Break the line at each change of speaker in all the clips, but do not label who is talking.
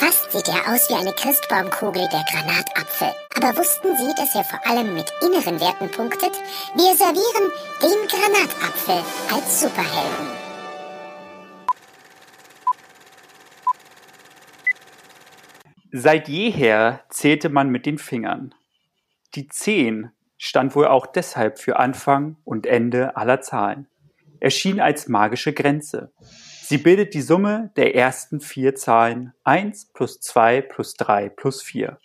Fast sieht er aus wie eine Christbaumkugel, der Granatapfel. Aber wussten Sie, dass er vor allem mit inneren Werten punktet? Wir servieren den Granatapfel als Superhelden.
Seit jeher zählte man mit den Fingern. Die Zehn stand wohl auch deshalb für Anfang und Ende aller Zahlen. Erschien als magische Grenze. Sie bildet die Summe der ersten vier Zahlen 1 plus 2 plus 3 plus 4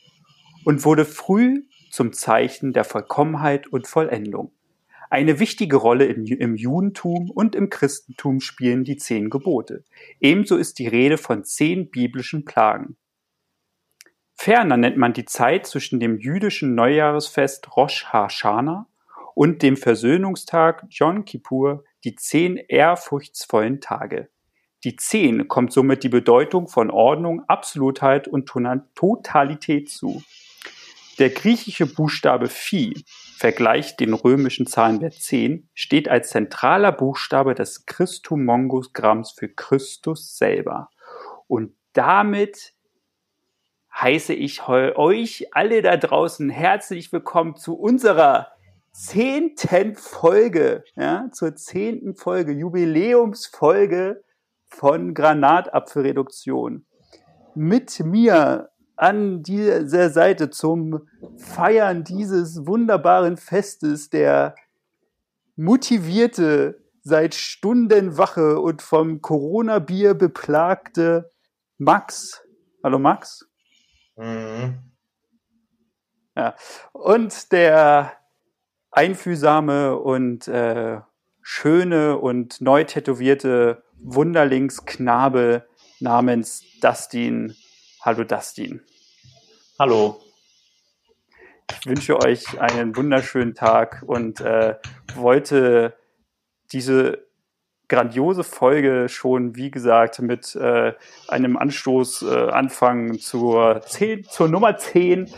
und wurde früh zum Zeichen der Vollkommenheit und Vollendung. Eine wichtige Rolle im, Judentum und im Christentum spielen die zehn Gebote. Ebenso ist die Rede von zehn biblischen Plagen. Ferner nennt man die Zeit zwischen dem jüdischen Neujahresfest Rosh Hashanah und dem Versöhnungstag Yom Kippur die zehn ehrfurchtsvollen Tage. Die zehn kommt somit die Bedeutung von Ordnung, Absolutheit und Totalität zu. Der griechische Buchstabe Phi, vergleicht den römischen Zahlenwert 10, steht als zentraler Buchstabe des Christumongogramms für Christus selber. Und damit heiße ich euch alle da draußen herzlich willkommen zu unserer zehnten Folge, ja, zur zehnten Folge, Jubiläumsfolge von Granatapfelreduktion. Mit mir an dieser Seite zum Feiern dieses wunderbaren Festes der motivierte, seit Stunden wache und vom Corona-Bier beplagte Max. Hallo Max. Mhm. Ja. Und der einfühlsame und äh, schöne und neu tätowierte Wunderlingsknabe namens Dustin. Hallo Dustin.
Hallo.
Ich wünsche euch einen wunderschönen Tag und äh, wollte diese grandiose Folge schon, wie gesagt, mit äh, einem Anstoß äh, anfangen zur, 10, zur Nummer 10.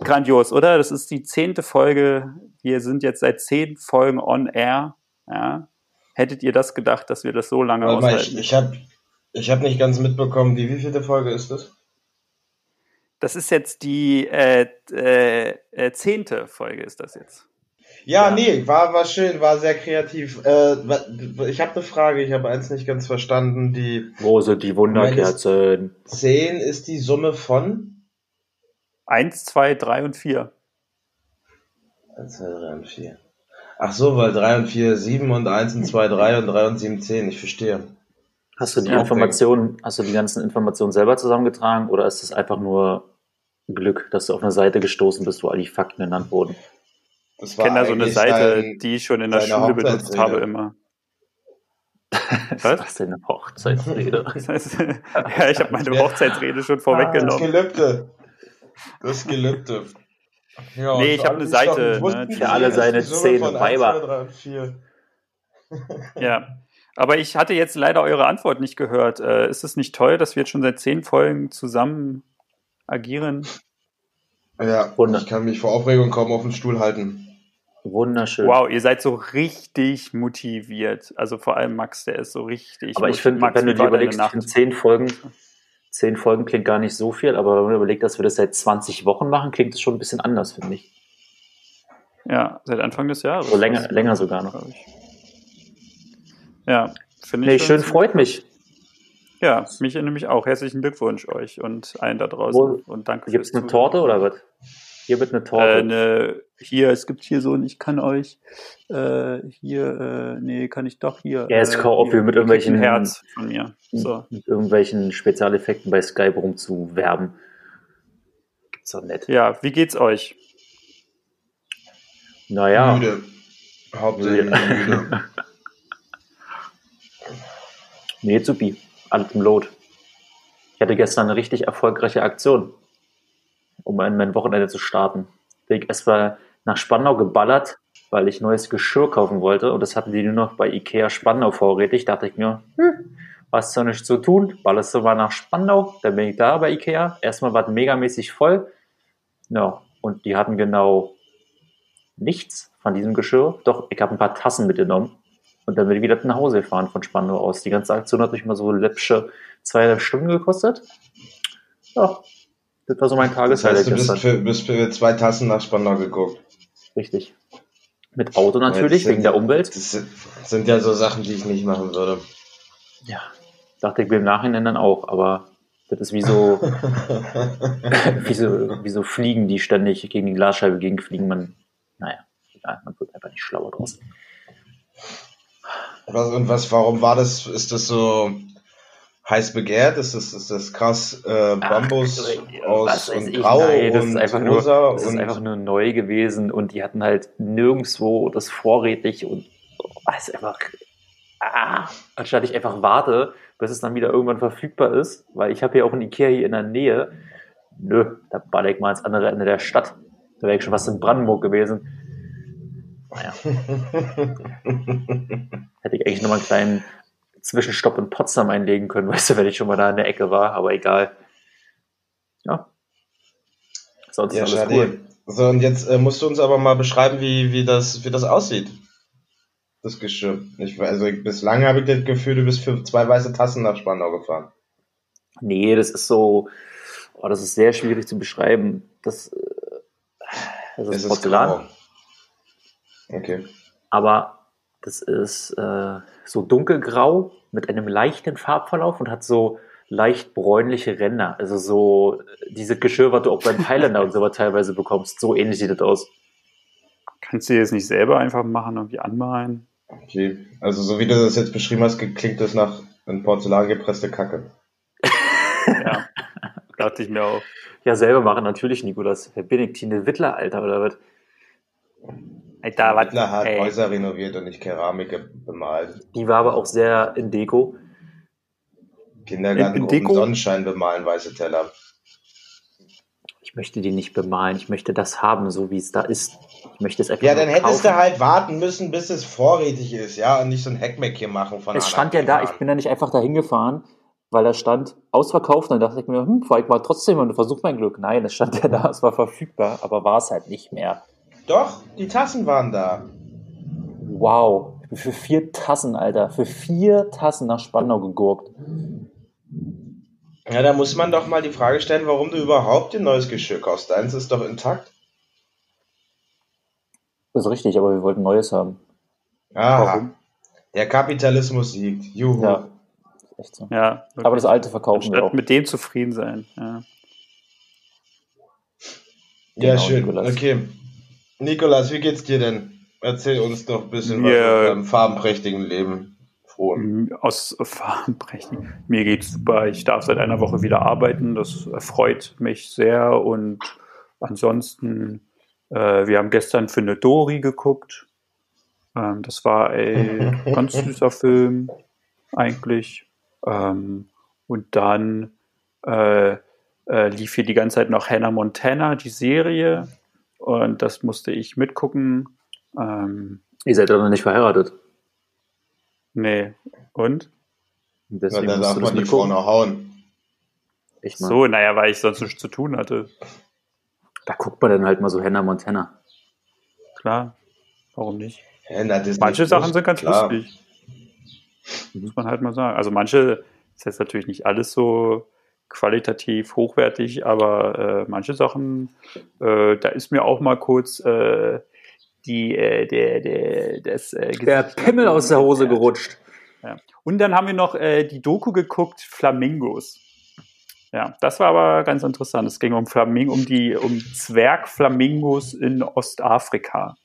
Grandios, oder? Das ist die zehnte Folge. Wir sind jetzt seit zehn Folgen on air. Ja. Hättet ihr das gedacht, dass wir das so lange
Warte aushalten? Mal, ich ich habe ich hab nicht ganz mitbekommen, wie wievielte Folge ist das?
Das ist jetzt die äh, äh, äh zehnte Folge, ist das jetzt.
Ja, ja, nee, war, war schön, war sehr kreativ. Äh, ich habe eine Frage, ich habe eins nicht ganz verstanden. Die,
Wo sind die Wunderkerzen?
10 ist die Summe von?
1, 2, 3 und 4.
1, 2, 3 und 4. Ach so, weil 3 und 4 7 und 1 und 2 3 und 3 und 7 10, ich verstehe.
Hast du die ja, Informationen, hast du die ganzen Informationen selber zusammengetragen oder ist es einfach nur Glück, dass du auf eine Seite gestoßen bist, wo all die Fakten genannt wurden?
ich kenne da so eine Seite, sein, die ich schon in der Schule benutzt habe immer.
Was? Was ist denn eine Hochzeitsrede?
Das heißt, ja, ich habe meine Hochzeitsrede schon vorweggenommen.
Das Gelübde. Das Gelübde.
Ja, nee, ich habe eine Seite.
Ne, für alle seine zehn Weiber.
ja, aber ich hatte jetzt leider eure Antwort nicht gehört. Äh, ist es nicht toll, dass wir jetzt schon seit zehn Folgen zusammen agieren?
Ja, Wunder. ich kann mich vor Aufregung kaum auf den Stuhl halten.
Wunderschön.
Wow, ihr seid so richtig motiviert. Also vor allem Max, der ist so richtig.
Aber ich finde, wenn du dir überlegst, zehn Folgen, zehn Folgen klingt gar nicht so viel, aber wenn man überlegt, dass wir das seit 20 Wochen machen, klingt es schon ein bisschen anders, finde ich.
Ja, seit Anfang des Jahres.
So länger, länger sogar noch.
Ja,
finde ich. Nee, schön, freut mich.
Ja, mich nämlich auch. Herzlichen Glückwunsch euch und allen da draußen.
Wo, und danke Gibt es eine Torte oder was? Hier wird eine Torte.
Äh, ne, hier, es gibt hier so ein, ich kann euch, äh, hier, äh, nee, kann ich doch hier.
Ja, jetzt kauf äh, mit irgendwelchen
Herz von mir. So.
Mit irgendwelchen Spezialeffekten bei Skype rumzuwerben. Gibt's doch nett.
Ja, wie geht's euch?
Naja.
Müde. Hauptsächlich müde.
nee, supi. Alles im Load. Ich hatte gestern eine richtig erfolgreiche Aktion um mein Wochenende zu starten. Bin ich erstmal nach Spandau geballert, weil ich neues Geschirr kaufen wollte und das hatten die nur noch bei Ikea Spandau vorrätig. Dachte ich mir, hm, was soll nicht zu tun? Ballerst du mal nach Spandau, dann bin ich da bei Ikea. Erstmal war es megamäßig voll. Ja, und die hatten genau nichts von diesem Geschirr. Doch, ich habe ein paar Tassen mitgenommen und dann bin ich wieder nach Hause gefahren von Spandau aus. Die ganze Aktion hat mich mal so läppsche zweieinhalb Stunden gekostet. Ja, das war so mein
Das
Tageshighlight
heißt, du bist für, bist für zwei Tassen nach Spandau geguckt.
Richtig. Mit Auto natürlich,
Jetzt
wegen der Umwelt.
Das sind- sind ja so Sachen, die ich nicht machen würde.
Ja, dachte ich mir im Nachhinein dann auch, aber das ist wie so, wie so, wie so Fliegen, die ständig gegen die Glasscheibe gegenfliegen. Man, naja, egal, man wird einfach nicht schlauer draus.
Was, und was, warum war das, ist das so heiß begehrt? Ist das, ist das krass äh, Bambus aus
Was weiß
und
ich,
grau
nein, das
und
ist einfach nur,
rosa
das ist einfach nur neu gewesen und die hatten halt nirgendwo das vorrätig und oh, ist einfach, ah, anstatt ich einfach warte, bis es dann wieder irgendwann verfügbar ist, weil ich habe ja auch ein Ikea hier in der Nähe. Nö, da baller ich mal ans andere Ende der Stadt. Da wäre ich schon fast in Brandenburg gewesen. Naja, hätte ich eigentlich nochmal einen kleinen Zwischenstopp in Potsdam einlegen können, weißt du, wenn ich schon mal da in der Ecke war, aber egal. Ja. Sonst
ja,
alles
schade.
cool.
So, und jetzt äh, musst du uns aber mal beschreiben, wie, wie, das, wie das aussieht. Das Geschirr. Ich, also bislang habe ich das Gefühl, du bist für zwei weiße Tassen nach Spandau gefahren.
Nee, das ist so, oh, das ist sehr schwierig zu beschreiben. Das, äh, das ist
Es ist
Porzellan,
grau. Okay.
aber das ist äh, so dunkelgrau mit einem leichten Farbverlauf und hat so leicht bräunliche Ränder. Also so äh, diese Geschirr, was du auch beim Thailänder und so was teilweise bekommst. So ähnlich sieht das aus.
Kannst du jetzt nicht selber einfach machen, irgendwie anmalen?
Okay. Also so wie du das jetzt beschrieben hast, klingt das nach in Porzellan gepresste Kacke.
Ja, dachte ich mir auch.
Ja, selber machen natürlich, Nikolas. Wer bin ich? Tine Wittler, Alter, oder was?
Alter, was?
Hitler hat
ey.
Häuser renoviert und nicht Keramik bemalt.
Die war aber auch sehr in Deko.
Kindergarten
In- in Deko?
Sonnenschein bemalen, weiße Teller.
Ich möchte die nicht bemalen. Ich möchte das haben, so wie es da ist. Ich möchte es einfach
Ja, dann hättest du
kaufen.
halt warten müssen, bis es vorrätig ist, ja, und nicht so ein Hackmeck hier machen von
Es stand ja da, ich bin da nicht einfach dahin gefahren, weil da stand ausverkauft. Dann dachte ich mir, hm, fahr ich mal trotzdem und versuch mein Glück. Nein, es stand ja da, es war verfügbar, aber war es halt nicht mehr.
Doch, die Tassen waren da.
Wow. Ich bin für vier Tassen, Alter, für vier Tassen nach Spandau gegurkt.
Ja, da muss man doch mal die Frage stellen, warum du überhaupt ein neues Geschirr kaufst. Deins ist doch intakt.
Das ist richtig, aber wir wollten Neues haben.
Aha.
Warum?
Der Kapitalismus siegt. Juhu.
Ja, ist echt so.
Ja,
Aber das alte verkaufen wir auch.
mit dem zufrieden sein. Ja.
Ja,
Genau,
schön.
Nikolas.
Okay. Nikolas, wie geht's dir denn? Erzähl uns doch ein bisschen
Mir-
was von deinem farbenprächtigen Leben. Frohen.
Mhm, Aus Farbenbrechen. Mir geht's super. Ich darf seit einer Woche wieder arbeiten. Das erfreut mich sehr. Und ansonsten, äh, wir haben gestern für eine Dory geguckt. Ähm, das war ein ganz süßer Film, eigentlich. Ähm, und dann äh, äh, lief hier die ganze Zeit noch Hannah Montana, die Serie. Und das musste ich mitgucken. Ähm,
Ihr seid doch noch nicht verheiratet.
nee. Und?
Und
Na,
Deswegen
da
musst
darf
das
man die Frau noch hauen.
Echt mal.
So, naja, weil ich sonst nichts zu tun hatte.
Da guckt man dann halt mal so Hannah Montana.
Klar. Warum nicht?
Na, Disney
Manche
Plus,
Sachen sind ganz
klar.
lustig. Muss man halt mal sagen. Also manche ist jetzt natürlich nicht alles so qualitativ hochwertig, aber äh, manche Sachen, äh, da ist mir auch mal kurz äh, die, äh, der, der, das, äh,
Der Pimmel aus der Hose gerutscht.
Und dann haben wir noch äh, die Doku geguckt, Flamingos. Ja, das war aber ganz interessant. Es ging um Flamingo, um die um Zwergflamingos in Ostafrika,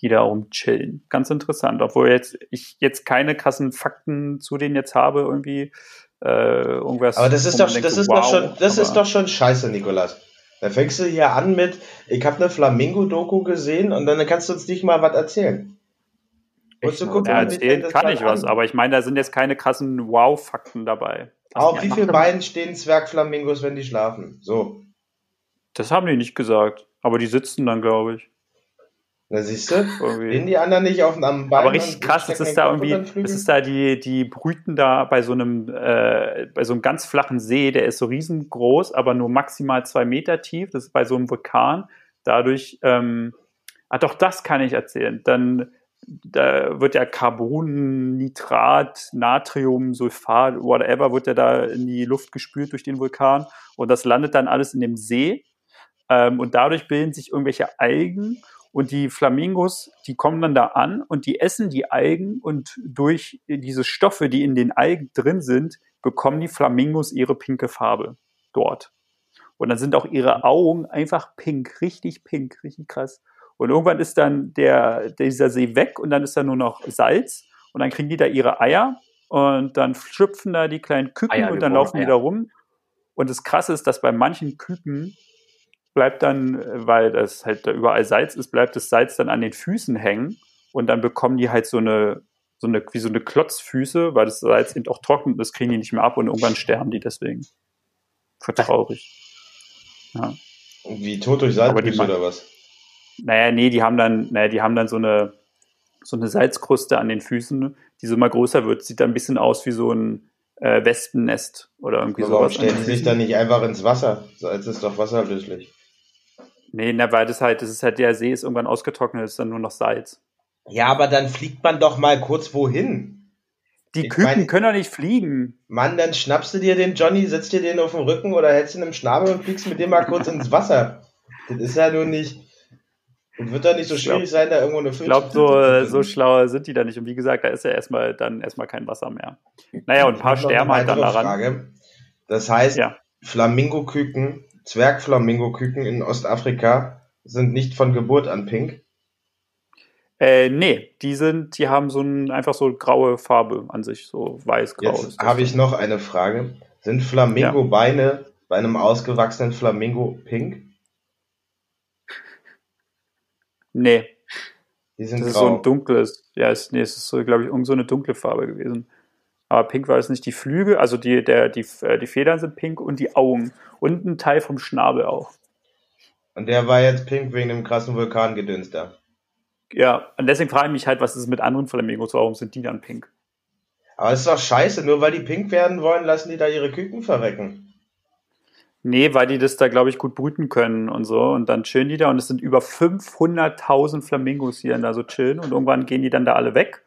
die da rumchillen. Ganz interessant, obwohl jetzt ich jetzt keine krassen Fakten zu denen jetzt habe irgendwie äh, irgendwas.
Aber das ist doch,
denkt,
das ist
wow,
doch schon, das ist doch schon scheiße, Nikolas. Da fängst du hier an mit, ich habe eine Flamingo-Doku gesehen und dann kannst du uns nicht mal was erzählen.
Mal.
gucken,
Ja, erzählen kann ich was,
an?
aber ich meine, da sind jetzt keine krassen Wow-Fakten dabei.
Auf
Ja,
wie viele. Beinen stehen Zwergflamingos, wenn die schlafen? So.
Das haben die nicht gesagt, aber die sitzen dann, glaube ich.
Na siehst du? Stehen die anderen nicht auf einem Bein?
Aber richtig krass,
stecken
ist da irgendwie, ist da die, die brüten da bei so einem, äh, bei so einem ganz flachen See, der ist so riesengroß, aber nur maximal zwei Meter tief. Das ist bei so einem Vulkan. Dadurch, ähm, ah doch, das kann ich erzählen. Dann da wird ja Carbon, Nitrat, Natrium, Sulfat, whatever, wird ja da in die Luft gespült durch den Vulkan und das landet dann alles in dem See ähm, und dadurch bilden sich irgendwelche Algen und die Flamingos, die kommen dann da an und die essen die Algen und durch diese Stoffe, die in den Algen drin sind, bekommen die Flamingos ihre pinke Farbe dort. Und dann sind auch ihre Augen einfach pink, richtig pink, richtig krass. Und irgendwann ist dann der, dieser See weg und dann ist da nur noch Salz und dann kriegen die da ihre Eier und dann schlüpfen da die kleinen Küken
Eier
und dann laufen die
Eier.
da rum. Und das Krasse ist, dass bei manchen Küken bleibt dann, weil das halt da überall Salz ist, bleibt das Salz dann an den Füßen hängen und dann bekommen die halt so eine, so eine, wie so eine Klotzfüße, weil das Salz eben auch trocken ist, kriegen die nicht mehr ab und irgendwann sterben die deswegen. Voll traurig. Ja.
Wie tot durch
Aber die
oder was?
Naja, nee, die haben dann, naja, die haben dann so eine, so eine Salzkruste an den Füßen, die so immer größer wird. Sieht dann ein bisschen aus wie so ein äh, Wespennest oder irgendwie
Aber warum
sowas. den
stellen sie sich dann nicht einfach ins Wasser? Salz ist doch wasserlöslich.
Nee, na, weil das halt, das ist halt, der See ist irgendwann ausgetrocknet, ist dann nur noch Salz.
Ja, aber dann fliegt man doch mal kurz wohin.
Die
Ich
Küken
meine-
können doch nicht fliegen.
Mann, dann schnappst du dir den Johnny, setzt dir den auf den Rücken oder hältst ihn im Schnabel und fliegst mit dem mal kurz ins Wasser. Das ist ja nur nicht. Und wird doch nicht so
Ich glaub-
schwierig sein, da irgendwo eine
Ich glaube, so, so schlau sind die da nicht. Und wie gesagt, da ist ja erstmal dann erstmal kein Wasser mehr. Naja, und ein paar sterben halt dann daran.
Frage. Das heißt,
Ja.
Flamingoküken, Zwergflamingoküken in Ostafrika sind nicht von Geburt an pink.
Äh, nee, die sind, die haben so ein, einfach so graue Farbe an sich, so weiß-grau.
Jetzt habe ich noch eine Frage. Sind Flamingo-Beine bei einem ausgewachsenen Flamingo pink?
Nee,
Die sind
das ist so
grau.
ein dunkles, ja, ist, nee, es ist so, glaube ich, irgend so eine dunkle Farbe gewesen. Aber pink war es nicht. Die Flügel, also die, der, die, äh, die Federn sind pink und die Augen. Und ein Teil vom Schnabel auch.
Und der war jetzt pink wegen dem krassen Vulkangedöns da.
Ja, und deswegen frage ich mich halt, was ist mit anderen Flamingos? Warum sind die dann pink?
Aber es ist doch scheiße, nur weil die pink werden wollen, lassen die da ihre Küken verrecken.
Nee, weil die das da, glaube ich, gut brüten können und so. Und dann chillen die da und es sind über 500.000 Flamingos, die dann da so chillen. Und irgendwann gehen die dann da alle weg.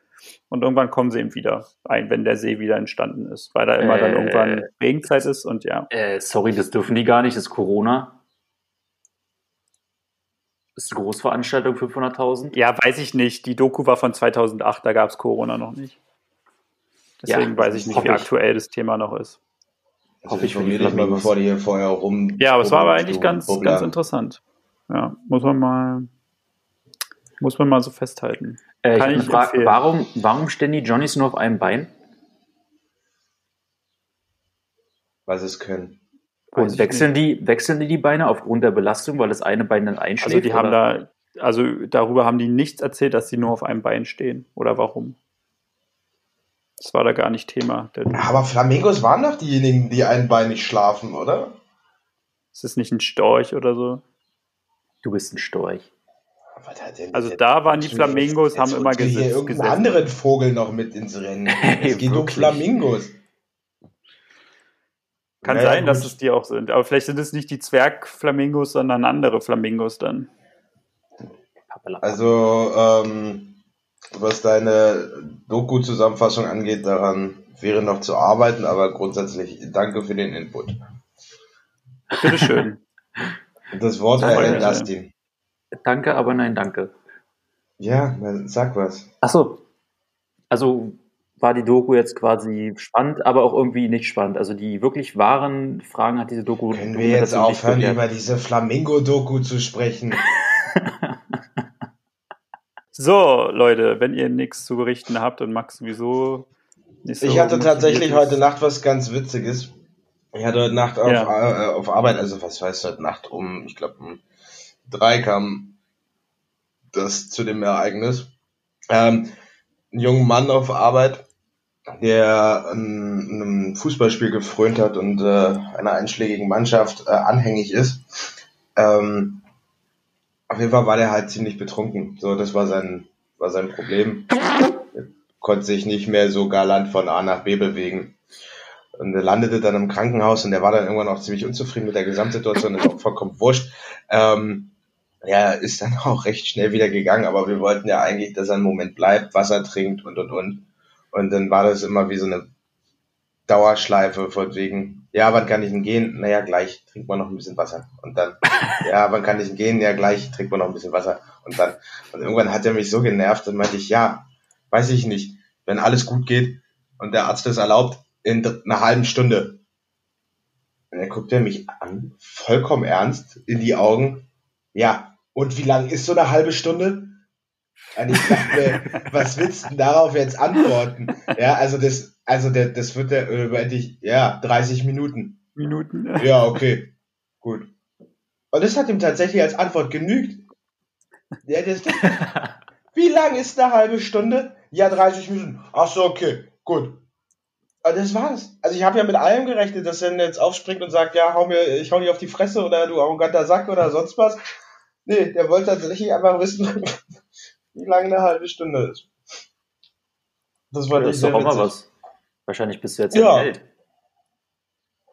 Und irgendwann kommen sie eben wieder ein, wenn der See wieder entstanden ist. Weil da immer dann
Äh.
irgendwann Regenzeit ist und ja.
Äh, sorry, das dürfen die gar nicht, das ist Corona. Das ist eine Großveranstaltung, 500.000.
Ja, weiß ich nicht. Die Doku war von 2008, da gab es Corona noch nicht. Deswegen
Ja,
weiß ich nicht, wie
ich.
aktuell das Thema noch ist.
Also
Hoffe ich für die
informier dich mal, bevor die hier vorher rum.
Ja, aber es war aber eigentlich ganz, ganz interessant. Ja, muss man mal, muss man mal so festhalten.
Äh, ich
Kann
eine
ich
Frage, warum, warum stehen die Johnnies nur auf einem Bein?
Weil sie es können.
Und
ich
wechseln die, wechseln die die Beine aufgrund der Belastung, weil das eine Bein dann einschläft?
Also die haben
oder?
da, also darüber haben die nichts erzählt, dass sie nur auf einem Bein stehen oder warum. Das war da gar nicht Thema.
Aber Flamingos waren doch diejenigen, die einbeinig schlafen, oder?
es ist nicht ein Storch oder so.
Du bist ein Storch.
Was hat denn
Also da waren die Flamingos,
jetzt
haben immer
mir hier irgendeinen
gesessen.
anderen Vogel noch mit ins Rennen. Es geht um. Flamingos.
Kann
Naja,
sein, dass
gut.
es die auch sind. Aber vielleicht sind es nicht die Zwergflamingos, sondern andere Flamingos dann.
Also, ähm, was deine Doku-Zusammenfassung angeht, daran wäre noch zu arbeiten, aber grundsätzlich danke für den Input.
Bitteschön.
Das Wort erhält. Dustin.
Danke, aber nein, danke.
Ja, sag was.
Achso. Also war die Doku jetzt quasi spannend, aber auch irgendwie nicht spannend. Also die wirklich wahren Fragen hat diese Doku.
Können wir jetzt aufhören, über diese Flamingo-Doku zu sprechen?
So, Leute, wenn ihr nichts zu berichten habt und Max sowieso nicht so
Ich hatte tatsächlich
ist.
heute Nacht was ganz Witziges. Ich hatte heute Nacht auf,
Ja.
äh, auf Arbeit, also was heißt heute Nacht um, ich glaube um drei kam das zu dem Ereignis. Ähm, einen jungen Mann auf Arbeit, der ein, einem Fußballspiel gefrönt hat und äh, einer einschlägigen Mannschaft äh, anhängig ist. Ähm, auf jeden Fall war der halt ziemlich betrunken. So, das war sein, war sein Problem. Er konnte sich nicht mehr so galant von A nach B bewegen. Und er landete dann im Krankenhaus und der war dann irgendwann auch ziemlich unzufrieden mit der Gesamtsituation, ist auch vollkommen wurscht. Ähm, Ja, ist dann auch recht schnell wieder gegangen, aber wir wollten ja eigentlich, dass er einen Moment bleibt, Wasser trinkt und und und. Und dann war das immer wie so eine Dauerschleife von wegen, ja, wann kann ich denn gehen? Naja, gleich trinkt man noch ein bisschen Wasser. Und dann, ja, wann kann ich denn gehen? Ja, gleich trinkt man noch ein bisschen Wasser. Und dann, und irgendwann hat er mich so genervt, dann meinte ich, ja, weiß ich nicht, wenn alles gut geht und der Arzt es erlaubt, in einer halben Stunde. Und dann guckt er mich an, vollkommen ernst, in die Augen. Ja, und wie lang ist so eine halbe Stunde? Und ich dachte mir, was willst du denn darauf jetzt antworten? Ja, also das, also der, das wird der, äh, ich, ja, 30 Minuten.
Minuten.
Ja, okay. Gut. Und das hat ihm tatsächlich als Antwort genügt. Ja, das, das, wie lang ist eine halbe Stunde? Ja, 30 Minuten. Ach so, okay. Gut. Und das war's. Also ich habe ja mit allem gerechnet, dass er jetzt aufspringt und sagt, ja, hau mir, ich hau dir auf die Fresse oder du arroganter Sack oder sonst was. Nee, der wollte tatsächlich einfach wissen, wie lange eine halbe Stunde ist.
Das war ja, nicht doch auch mal was. Wahrscheinlich bist du jetzt
ja.
Welt.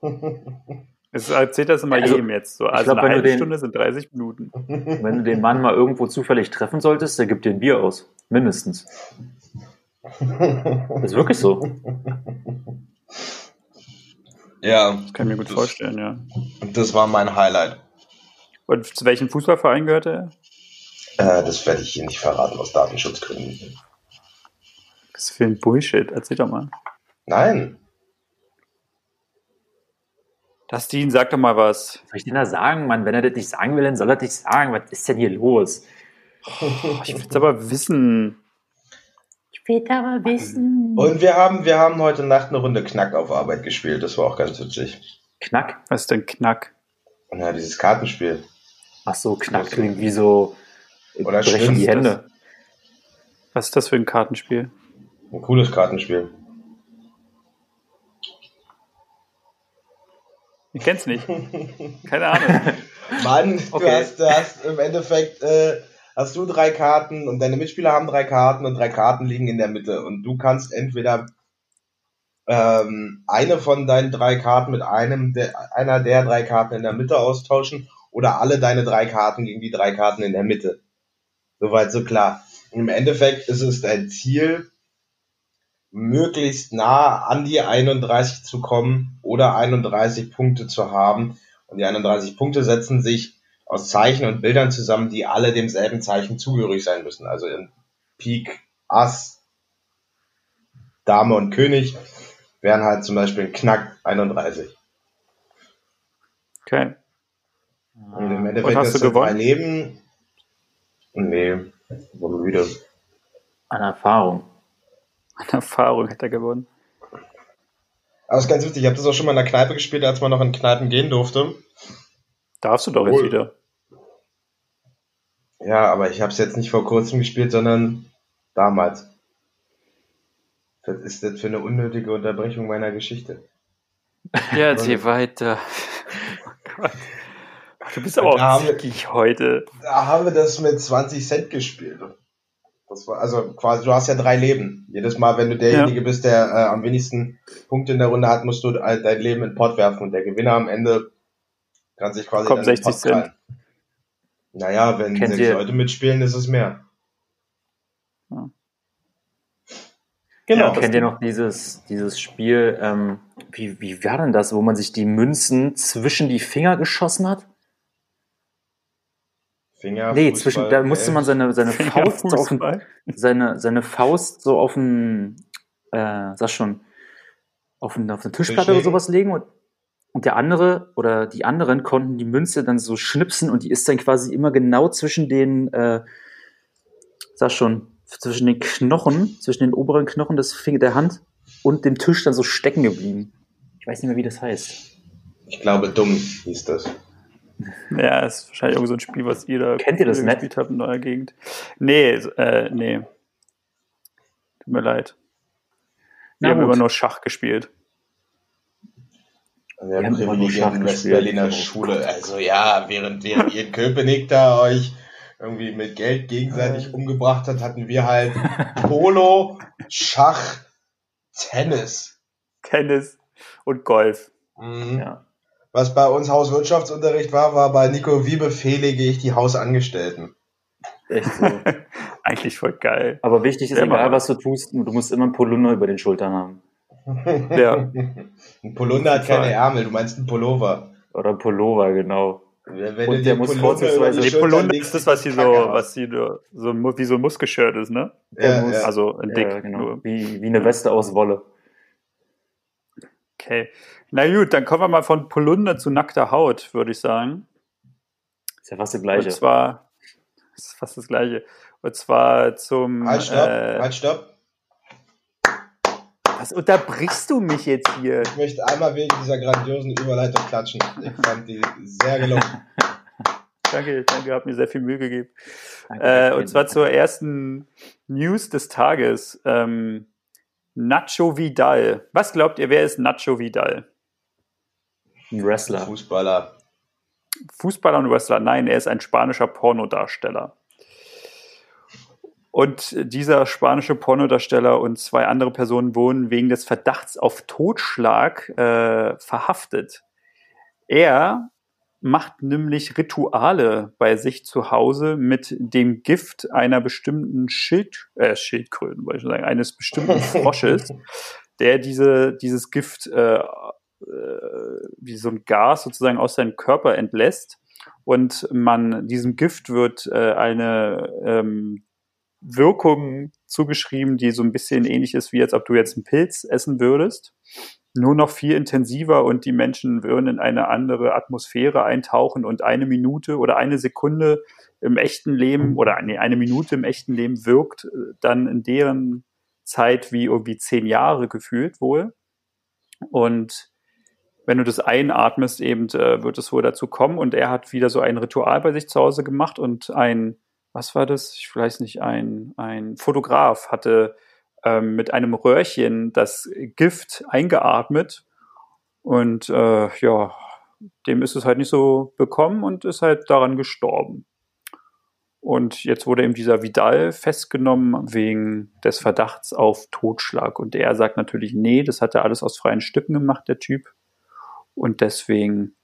Es erzählt das immer also, jedem jetzt so. Also glaub, eine halbe den, Stunde sind 30 Minuten.
Wenn du den Mann mal irgendwo zufällig treffen solltest, der gibt dir ein Bier aus. Mindestens. Das ist wirklich so.
Ja.
Das kann ich mir gut das, vorstellen, ja.
Das war mein Highlight.
Und zu welchem Fußballverein gehörte er?
Äh, das werde ich hier nicht verraten aus Datenschutzgründen.
Was für ein Bullshit. Erzähl doch mal.
Nein.
Dustin, sag doch mal was.
Was soll ich denn da sagen, Mann? Wenn er das nicht sagen will, dann soll er das nicht sagen. Was ist denn hier los?
Oh, ich will es aber wissen.
Ich will es aber wissen.
Und wir haben, wir haben heute Nacht eine Runde Knack auf Arbeit gespielt. Das war auch ganz witzig.
Knack?
Was ist denn Knack?
Ja, dieses Kartenspiel.
Ach so, Knack klingt wie so
Oder brechen
die Hände.
Was ist das für ein Kartenspiel?
Ein cooles Kartenspiel.
Ich kenn's nicht. Keine Ahnung.
Mann, okay. du, hast, du hast im Endeffekt äh, hast du drei Karten und deine Mitspieler haben drei Karten und drei Karten liegen in der Mitte und du kannst entweder ähm, eine von deinen drei Karten mit einem der, einer der drei Karten in der Mitte austauschen oder alle deine drei Karten gegen die drei Karten in der Mitte. Soweit so klar. Im Endeffekt ist es dein Ziel, möglichst nah an die 31 zu kommen oder 31 Punkte zu haben. Und die 31 Punkte setzen sich aus Zeichen und Bildern zusammen, die alle demselben Zeichen zugehörig sein müssen. Also in Pik, Ass, Dame und König wären halt zum Beispiel Knack 31.
Okay.
Und im Endeffekt und hast du gewonnen? Leben. Nee, war müde.
An Erfahrung.
An Erfahrung hätte er gewonnen.
Aber es ist ganz witzig, ich habe das auch schon mal in der Kneipe gespielt, als man noch in Kneipen gehen durfte.
Darfst du doch jetzt wieder.
Ja, aber ich habe es jetzt nicht vor kurzem gespielt, sondern damals. Was ist das für eine unnötige Unterbrechung meiner Geschichte?
Ja, erzähl weiter. Oh Gott. Du bist aber auch zickig heute.
Da haben wir das mit 20 Cent gespielt. War, also quasi, du hast ja drei Leben. Jedes Mal, wenn du derjenige ja. bist, der äh, am wenigsten Punkte in der Runde hat, musst du äh, dein Leben in den Pott werfen und der Gewinner am Ende kann sich quasi
Kommt dann 60 Cent. Krallen.
Naja, wenn Kennt sechs ihr? Leute mitspielen, ist es mehr.
Ja. Genau. Ja, kennt ihr noch dieses, dieses Spiel, ähm, wie, wie war denn das, wo man sich die Münzen zwischen die Finger geschossen hat?
Finger,
nee, Fußball, zwischen, da musste man seine, seine Faust so auf den, seine, seine Faust so auf den, äh, sag schon, auf, den, auf eine Tischplatte oder sowas legen und, und der andere oder die anderen konnten die Münze dann so schnipsen und die ist dann quasi immer genau zwischen den, äh, sag schon, zwischen den Knochen, zwischen den oberen Knochen des Finger der Hand und dem Tisch dann so stecken geblieben. Ich weiß nicht mehr, wie das heißt.
Ich glaube, dumm hieß das.
Ja, ist wahrscheinlich irgendwie so ein Spiel, was ihr da
Kennt ihr das
gespielt
nicht?
habt in eurer Gegend. Nee, äh, nee. Tut mir leid. Wir Na haben gut. immer nur Schach gespielt.
Wir, wir haben immer nur Schach in Westberliner Schule. Also ja, während, während ihr in Köpenick da euch irgendwie mit Geld gegenseitig umgebracht hat, hatten wir halt Polo, Schach, Tennis.
Tennis und Golf.
Mhm. Ja. Was bei uns Hauswirtschaftsunterricht war, war bei Nico, wie befehlige ich die Hausangestellten?
Echt so.
Eigentlich voll geil.
Aber wichtig ist,
Ja,
egal was du tust, du musst immer einen Polunder über den Schultern haben.
Ja.
Ein Polunder hat keine. Ärmel, du meinst einen Pullover.
Oder Pullover, genau.
Wenn
Und der muss vorzugsweise-
die
Nee, Polunder ist das, was hier so, was hier so, ein wie so ein Muskelshirt ist, ne?
Ja,
muss-
ja.
Also dick.
Ja, genau. Wie, wie eine Weste aus Wolle.
Okay. Na gut, dann kommen wir mal von Polunder zu nackter Haut, würde ich sagen.
Ist ja fast das Gleiche.
Und zwar, ist fast das Gleiche. Und zwar zum.
Halt, stopp,
äh,
halt, stopp.
was unterbrichst du mich jetzt hier?
Ich möchte einmal wegen dieser grandiosen Überleitung klatschen. Ich fand die sehr gelungen.
Danke, danke, hat mir sehr viel Mühe gegeben.
Danke,
Äh, und zwar zur ersten News des Tages. Ähm, Nacho Vidal. Was glaubt ihr, wer ist Nacho Vidal?
Ein Wrestler.
Fußballer.
Fußballer und Wrestler? Nein, er ist ein spanischer Pornodarsteller. Und dieser spanische Pornodarsteller und zwei andere Personen wurden wegen des Verdachts auf Totschlag äh, verhaftet. Er macht nämlich Rituale bei sich zu Hause mit dem Gift einer bestimmten Schild, äh, Schildkröten, wollte ich sagen, eines bestimmten Frosches, der diese, dieses Gift äh, äh, wie so ein Gas sozusagen aus seinem Körper entlässt. Und man, diesem Gift wird äh, eine ähm, Wirkung zugeschrieben, die so ein bisschen ähnlich ist, wie als ob du jetzt einen Pilz essen würdest. Nur noch viel intensiver und die Menschen würden in eine andere Atmosphäre eintauchen und eine Minute oder eine Sekunde im echten Leben oder nee, eine Minute im echten Leben wirkt äh, dann in deren Zeit wie irgendwie zehn Jahre gefühlt wohl. Und wenn du das einatmest, eben äh, wird es wohl dazu kommen. Und er hat wieder so ein Ritual bei sich zu Hause gemacht und ein, was war das? Ich weiß nicht, ein, ein Fotograf hatte ähm, mit einem Röhrchen das Gift eingeatmet und äh, ja, dem ist es halt nicht so bekommen und ist halt daran gestorben. Und jetzt wurde eben dieser Vidal festgenommen wegen des Verdachts auf Totschlag. Und er sagt natürlich, nee, das hat er alles aus freien Stücken gemacht, der Typ. Und deswegen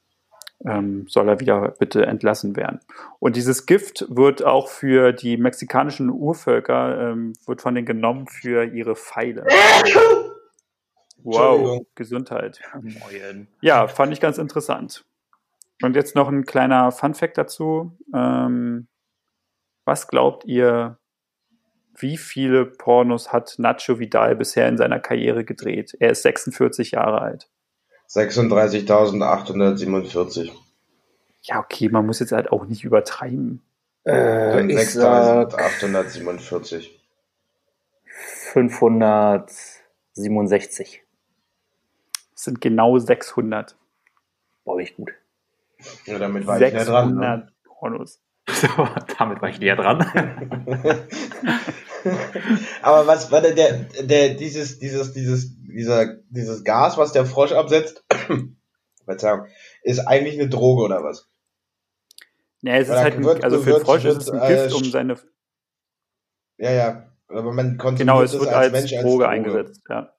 ähm, soll er wieder bitte entlassen werden. Und dieses Gift wird auch für die mexikanischen Urvölker, ähm, wird von denen genommen für ihre Pfeile. Wow. Gesundheit.
Moin.
Ja, fand ich ganz interessant. Und jetzt noch ein kleiner Fun-Fact dazu. Ähm, was glaubt ihr, wie viele Pornos hat Nacho Vidal bisher in seiner Karriere gedreht? Er ist 46 Jahre alt.
36.847.
Ja, okay, man muss jetzt halt auch nicht übertreiben.
Äh, ich sag
6.847.
567.
Es sind genau 600.
Boah, echt gut.
Ja, damit war ich näher dran.
600
Ne?
Pornos.
Damit war ich näher dran.
Aber was war der, der, der, dieses, dieses, dieses, dieser, dieses Gas, was der Frosch absetzt, Verzeihung, ist eigentlich eine Droge oder was?
Ja, es ist halt, ein,
wird-
also für
wird-
den Frosch ist es
wird,
ein Gift,
äh,
um seine,
Ja, ja. Aber man konsumiert
genau, es wird als, Droge eingesetzt, ja.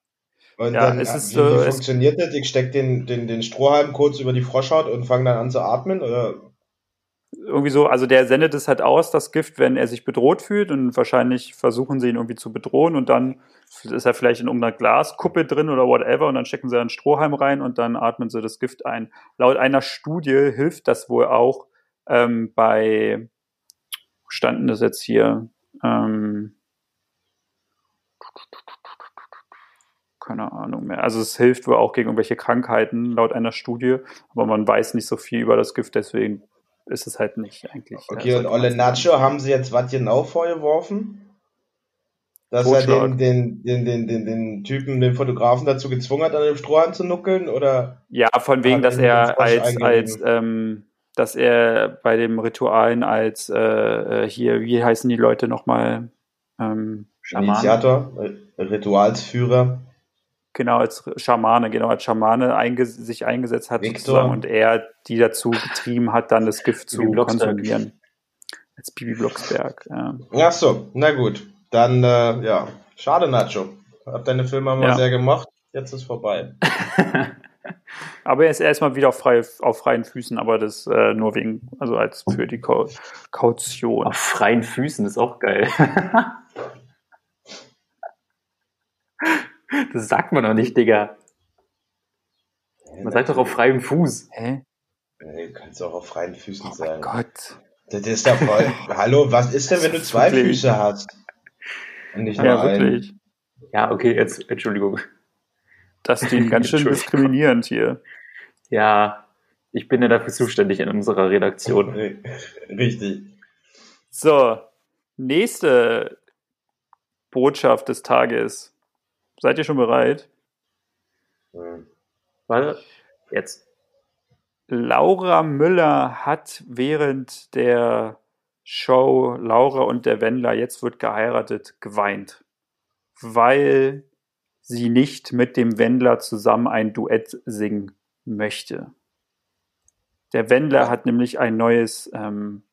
Und
Ja,
dann,
es ist,
wie, wie
äh, es-
funktioniert das? Ich steck den, den, den Strohhalm kurz über die Froschhaut und fange dann an zu atmen? Oder?
Irgendwie so, also der sendet es halt aus, das Gift, wenn er sich bedroht fühlt und wahrscheinlich versuchen sie ihn irgendwie zu bedrohen und dann ist er vielleicht in irgendeiner Glaskuppe drin oder whatever und dann stecken sie einen Strohhalm rein und dann atmen sie das Gift ein. Laut einer Studie hilft das wohl auch ähm, bei, wo standen das jetzt hier? Ähm, keine Ahnung mehr. Also es hilft wohl auch gegen irgendwelche Krankheiten laut einer Studie, aber man weiß nicht so viel über das Gift, deswegen ist es halt nicht eigentlich.
Okay,
ja,
und Ole Nacho haben sie jetzt was genau vorgeworfen? Dass er
Totschlag.
den, den, den, den, den, den Typen, den Fotografen dazu gezwungen hat, an dem Strohhalm zu nuckeln? Oder?
Ja, von wegen, dass er als, als ähm, dass er bei dem Ritualen als äh, äh, hier, wie heißen die Leute nochmal? Ähm.
Initiator, äh, Ritualsführer.
Genau, als Schamane, genau, als Schamane einge sich eingesetzt hat und er die dazu getrieben hat, dann das Gift zu konsumieren. Als Bibi Blocksberg, ja.
Ach so, na gut. Dann, äh, ja, schade, Nacho. Hab deine Filme mal
Ja.
sehr gemacht. Jetzt ist vorbei.
Aber er ist erstmal wieder auf, frei, auf freien Füßen, aber das äh, nur wegen, also als für die Kau Kaution.
Auf freien Füßen ist auch geil. das sagt man doch nicht, Digga. Man sagt doch auf freiem Fuß.
Hä?
Nee, du kannst auch auf freien Füßen
Oh
sein.
mein Gott.
Das ist ja voll. Hallo, was ist denn, wenn du zwei
Wirklich?
Füße hast? Und nicht nur
Ja,
einen.
wirklich.
Ja, okay, jetzt, Entschuldigung.
Das ist ihn ganz schön diskriminierend hier.
Ja, ich bin ja dafür zuständig in unserer Redaktion.
Nee, Richtig.
So, nächste Botschaft des Tages. Seid ihr schon bereit?
Hm.
Warte, jetzt.
Laura Müller hat während der Show Laura und der Wendler jetzt wird geheiratet geweint, weil sie nicht mit dem Wendler zusammen ein Duett singen möchte. Der Wendler hat nämlich ein neues, ähm,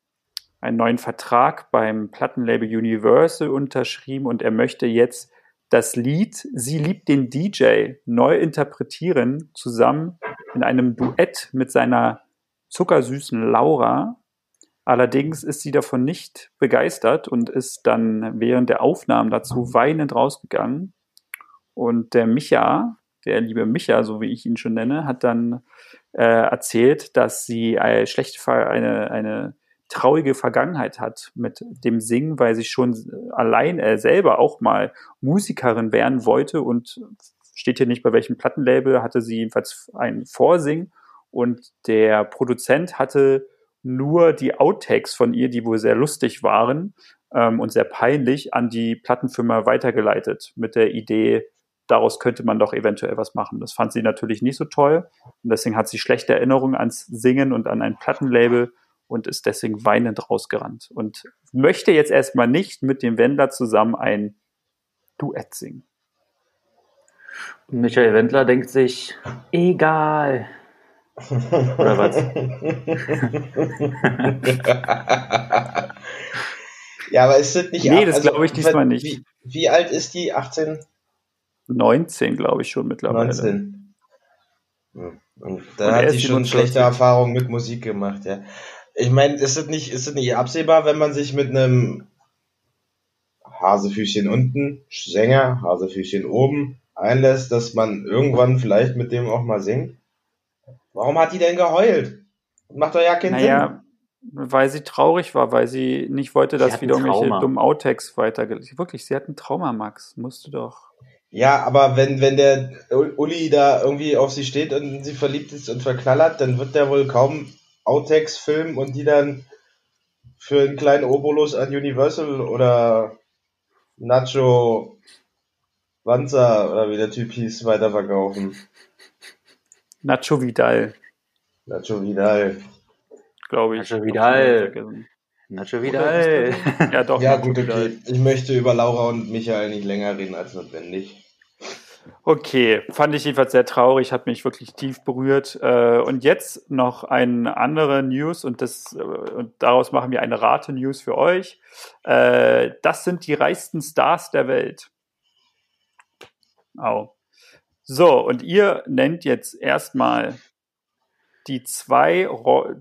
einen neuen Vertrag beim Plattenlabel Universal unterschrieben und er möchte jetzt das Lied Sie liebt den DJ neu interpretieren, zusammen in einem Duett mit seiner zuckersüßen Laura. Allerdings ist sie davon nicht begeistert und ist dann während der Aufnahmen dazu weinend rausgegangen. Und der Micha, der liebe Micha, so wie ich ihn schon nenne, hat dann äh, erzählt, dass sie eine schlechte, Ver- eine, eine traurige Vergangenheit hat mit dem Singen, weil sie schon allein äh, selber auch mal Musikerin werden wollte und steht hier nicht bei welchem Plattenlabel, hatte sie jedenfalls ein Vorsing und der Produzent hatte nur die Outtakes von ihr, die wohl sehr lustig waren ähm, und sehr peinlich, an die Plattenfirma weitergeleitet mit der Idee, daraus könnte man doch eventuell was machen. Das fand sie natürlich nicht so toll und deswegen hat sie schlechte Erinnerungen ans Singen und an ein Plattenlabel und ist deswegen weinend rausgerannt und möchte jetzt erstmal nicht mit dem Wendler zusammen ein Duett singen.
Und Michael Wendler denkt sich, egal. Oder was?
ja, aber ist das nicht
Nee, das glaube ich diesmal nicht.
Wie, wie alt ist die? 18,
19, glaube ich schon mittlerweile.
19? Hm. Und
Und
da
er
hat sie schon
47.
schlechte Erfahrungen mit Musik gemacht, ja. Ich meine, ist es nicht, ist es nicht absehbar, wenn man sich mit einem Hasefüßchen unten, Sänger, Hasefüßchen oben einlässt, dass man irgendwann vielleicht mit dem auch mal singt? Warum hat die denn geheult? Macht doch ja keinen Sinn.
Naja, weil sie traurig war, weil sie nicht wollte, dass wieder irgendwelche dummen Outtakes weitergeleitet. Wirklich, sie hat ein Trauma, Max. Musst du doch.
Ja, aber wenn, wenn der Uli da irgendwie auf sie steht und sie verliebt ist und verknallert, dann wird der wohl kaum Outtakes filmen und die dann für einen kleinen Obolus an Universal oder Nacho Wanzer oder wie der Typ hieß, weiterverkaufen.
Nacho Vidal,
Nacho Vidal.
glaube ich.
Nacho Vidal. Nacho Vidal.
Ja, doch.
Ja, gut, okay. Ich möchte über Laura und Michael nicht länger reden als notwendig.
Okay, fand ich jedenfalls sehr traurig, hat mich wirklich tief berührt. Äh, Und jetzt noch eine andere News und, das, äh, und daraus machen wir eine Rate-News für euch. Äh, Das sind die reichsten Stars der Welt. Au. So, und ihr nennt jetzt erstmal die zwei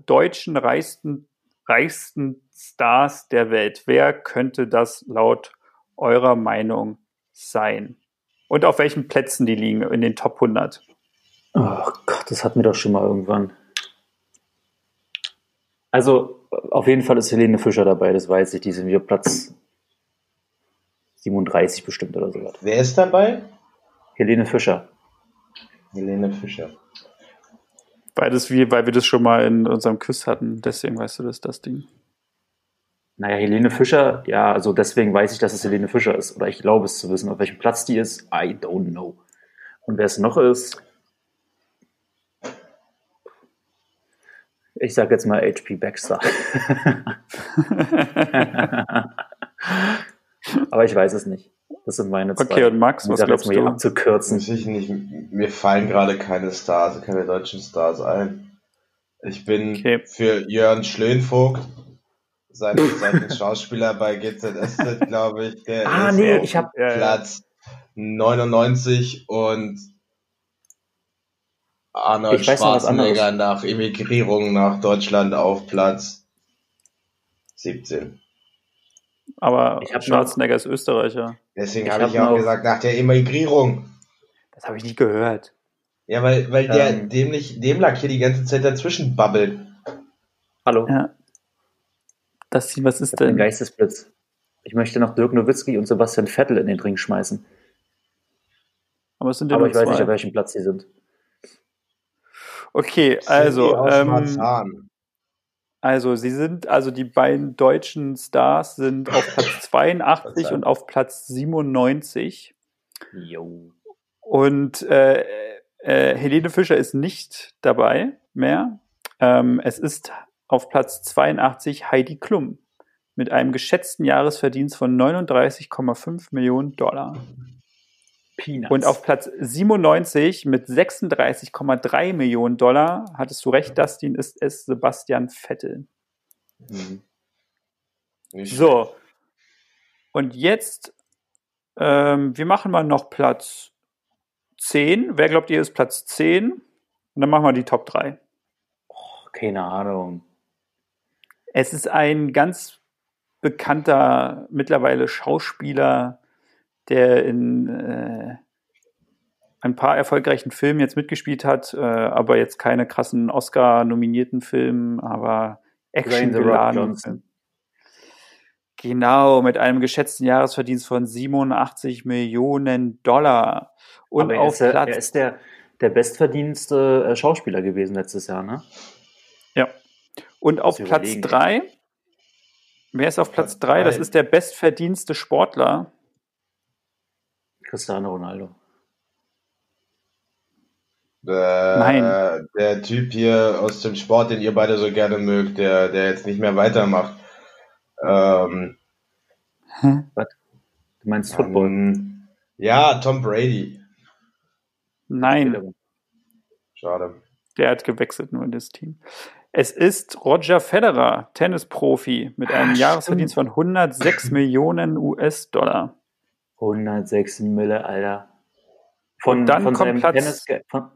deutschen reichsten, reichsten Stars der Welt. Wer könnte das laut eurer Meinung sein? Und auf welchen Plätzen die liegen in den Top 100?
Oh Gott, das hatten wir doch schon mal irgendwann. Also, auf jeden Fall ist Helene Fischer dabei, das weiß ich. Die sind wieder Platz 37 bestimmt oder sowas.
Wer ist dabei?
Helene Fischer.
Helene Fischer.
Weil, das wie, weil wir das schon mal in unserem Quiz hatten. Deswegen weißt du das, das Ding.
Naja, Helene Fischer, ja, also deswegen weiß ich, dass es Helene Fischer ist. Oder ich glaube es zu wissen. Auf welchem Platz die ist, I don't know. Und wer es noch ist, ich sag jetzt mal HP Baxter. Aber ich weiß es nicht. Das sind meine zwei.
Okay, und Max, was glaubst
mal hier
du?
abzukürzen.
Ich nicht, mir fallen gerade keine Stars, keine deutschen Stars ein. Ich bin
Okay.
für Jörn Schlönvogt, seines Zeichens Schauspieler bei GZSZ, glaube ich, der
Ah,
ist
nee,
auf
ich hab-
Ja, ja.
Platz 99 und Arnold
Ich noch
Schwarzenegger
anderes.
nach Emigrierung nach Deutschland auf Platz 17.
Aber
Ich
Schwarzenegger ist Österreicher.
Deswegen
Ich
habe
hab
ich ja auch
noch-
gesagt, nach der Emigrierung.
Das habe ich nicht gehört.
Ja, weil, weil der
Ähm.
dämlich, Demlack hier die ganze Zeit dazwischen babbelt.
Hallo,
Ja. Das, was ist denn?
Geistesblitz. Ich möchte noch Dirk Nowitzki und Sebastian Vettel in den Ring schmeißen.
Aber es sind ja
Aber ich weiß nicht,
zwei.
auf welchem Platz sie sind.
Okay, also, ähm, also sie sind, also die beiden deutschen Stars sind auf Platz 82 und auf Platz 97.
Jo.
Und äh, äh, Helene Fischer ist nicht dabei mehr. Ähm, es ist auf Platz 82 Heidi Klum mit einem geschätzten Jahresverdienst von 39,5 Millionen Dollar.
Peanuts.
Und auf Platz 97 mit 36,3 Millionen Dollar, hattest du recht, Dustin, ist es Sebastian Vettel.
Mhm.
So. Und jetzt, ähm, wir machen mal noch Platz 10. Wer glaubt ihr ist Platz 10? Und dann machen wir die Top 3.
Oh, keine Ahnung.
Es ist ein ganz bekannter mittlerweile Schauspieler, der in äh, ein paar erfolgreichen Filmen jetzt mitgespielt hat, äh, aber jetzt keine krassen Oscar-nominierten Filmen, aber
Dwayne The Rock
Action
Johnson.
Genau, mit einem geschätzten Jahresverdienst von 87 Millionen Dollar. Und
Aber er
auf
ist, ja-
Platz
er ist der, der bestverdienste äh, Schauspieler gewesen letztes Jahr, ne?
Ja. Und auf Platz
überlegen.
drei, wer ist auf Platz drei? Das ist der bestverdienste Sportler.
Cristiano Ronaldo.
Der,
Nein.
Der Typ hier aus dem Sport, den ihr beide so gerne mögt, der, der jetzt nicht mehr weitermacht. Ähm,
Du meinst Football?
ja, Tom Brady.
Nein,
Schade.
der hat gewechselt nur in das Team. Es ist Roger Federer, Tennisprofi, mit einem
Ah,
Jahresverdienst von 106 Millionen US-Dollar.
106 Mille, Alter. Von,
Und dann
von
kommt
seinem
Platz-
Tennis, von,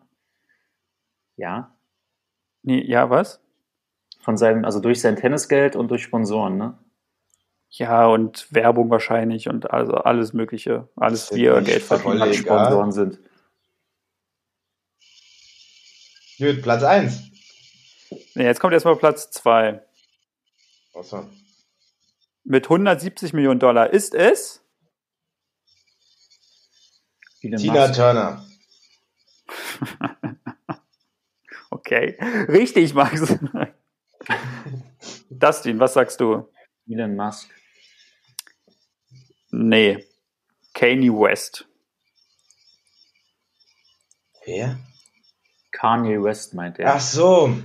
ja,
Nee, ja, was?
von seinem, also durch sein Tennisgeld und durch Sponsoren, ne?
Ja, und Werbung wahrscheinlich und also alles Mögliche. Alles, wie er Geld verdient.
egal.
Sponsoren sind.
Gut, Platz 1.
Nee, jetzt kommt erstmal Platz 2.
Achso.
Mit 170 Millionen Dollar ist es
Tina. Turner.
Okay. Richtig, Max. Dustin, was sagst du?
Elon Musk.
Nee. Kanye West.
Wer?
Kanye West meint er.
Ach so.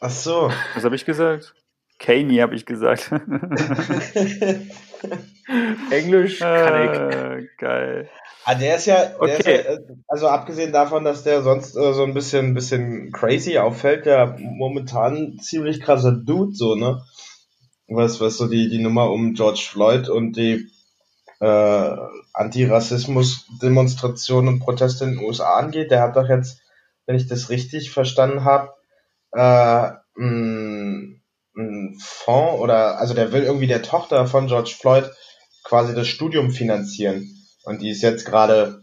Ach so.
Was habe ich gesagt? Kanye habe ich gesagt.
Englisch kann ich.
äh, geil.
Ah, der ist ja, der
Okay.
ist ja, also abgesehen davon, dass der sonst äh, so ein bisschen, bisschen crazy auffällt, der momentan ziemlich krasser Dude, so, ne? Was, was so die, die Nummer um George Floyd und die äh, Antirassismus-Demonstrationen und Proteste in den USA angeht, der hat doch jetzt, wenn ich das richtig verstanden habe, äh, ein, ein Fonds oder, also der will irgendwie der Tochter von George Floyd quasi das Studium finanzieren. Und die ist jetzt gerade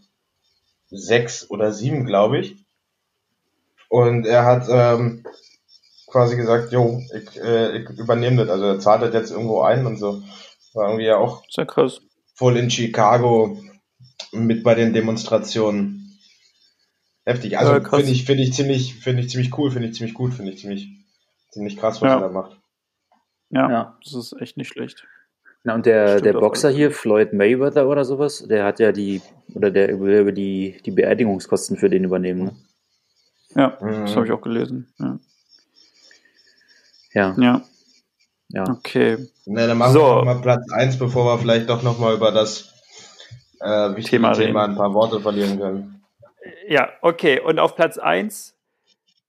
sechs oder sieben, glaube ich. Und er hat ähm, quasi gesagt, jo, ich, äh, ich übernehme das. Also er zahlt das jetzt irgendwo ein und so. War irgendwie ja auch
ja krass.
voll in Chicago mit bei den Demonstrationen. Heftig. Also
Ja,
finde ich, finde ich ziemlich, finde ich ziemlich cool, finde ich ziemlich gut, finde ich ziemlich, ziemlich krass, was
Ja.
er da macht.
Ja,
Ja.
das ist echt nicht schlecht.
Na, und der, der Boxer hier, Floyd Mayweather oder sowas, der hat ja die, oder der will über die, die Beerdigungskosten für den übernehmen, ne?
Ja,
Mhm.
das habe ich auch gelesen. Ja.
Ja,
ja,
ja.
okay.
Ne, dann machen
So.
wir mal Platz eins, bevor wir vielleicht doch noch mal über das äh, wichtige
Thema
Thema,
reden.
ein paar Worte verlieren können.
Ja, okay. Und auf Platz 1,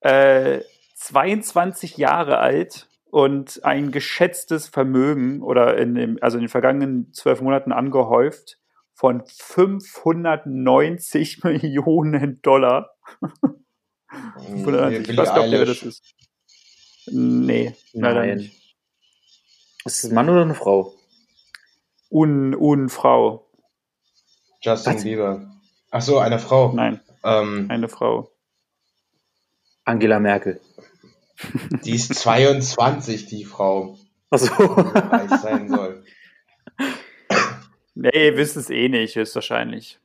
äh, 22 Jahre alt und ein geschätztes Vermögen oder in dem, also in den vergangenen zwölf Monaten angehäuft von 590 Millionen Dollar. 95. Ich weiß gar nicht, wer das ist. Nee, leider
Nein.
nicht.
Ist es ein Mann oder eine Frau?
Un, un Frau.
Justin
Was?
Bieber. Ach so, eine Frau.
Nein,
Ähm,
eine Frau.
Angela Merkel.
die ist 22, die Frau,
Achso.
die reich sein soll.
Nee, ihr wisst es eh nicht, höchstwahrscheinlich.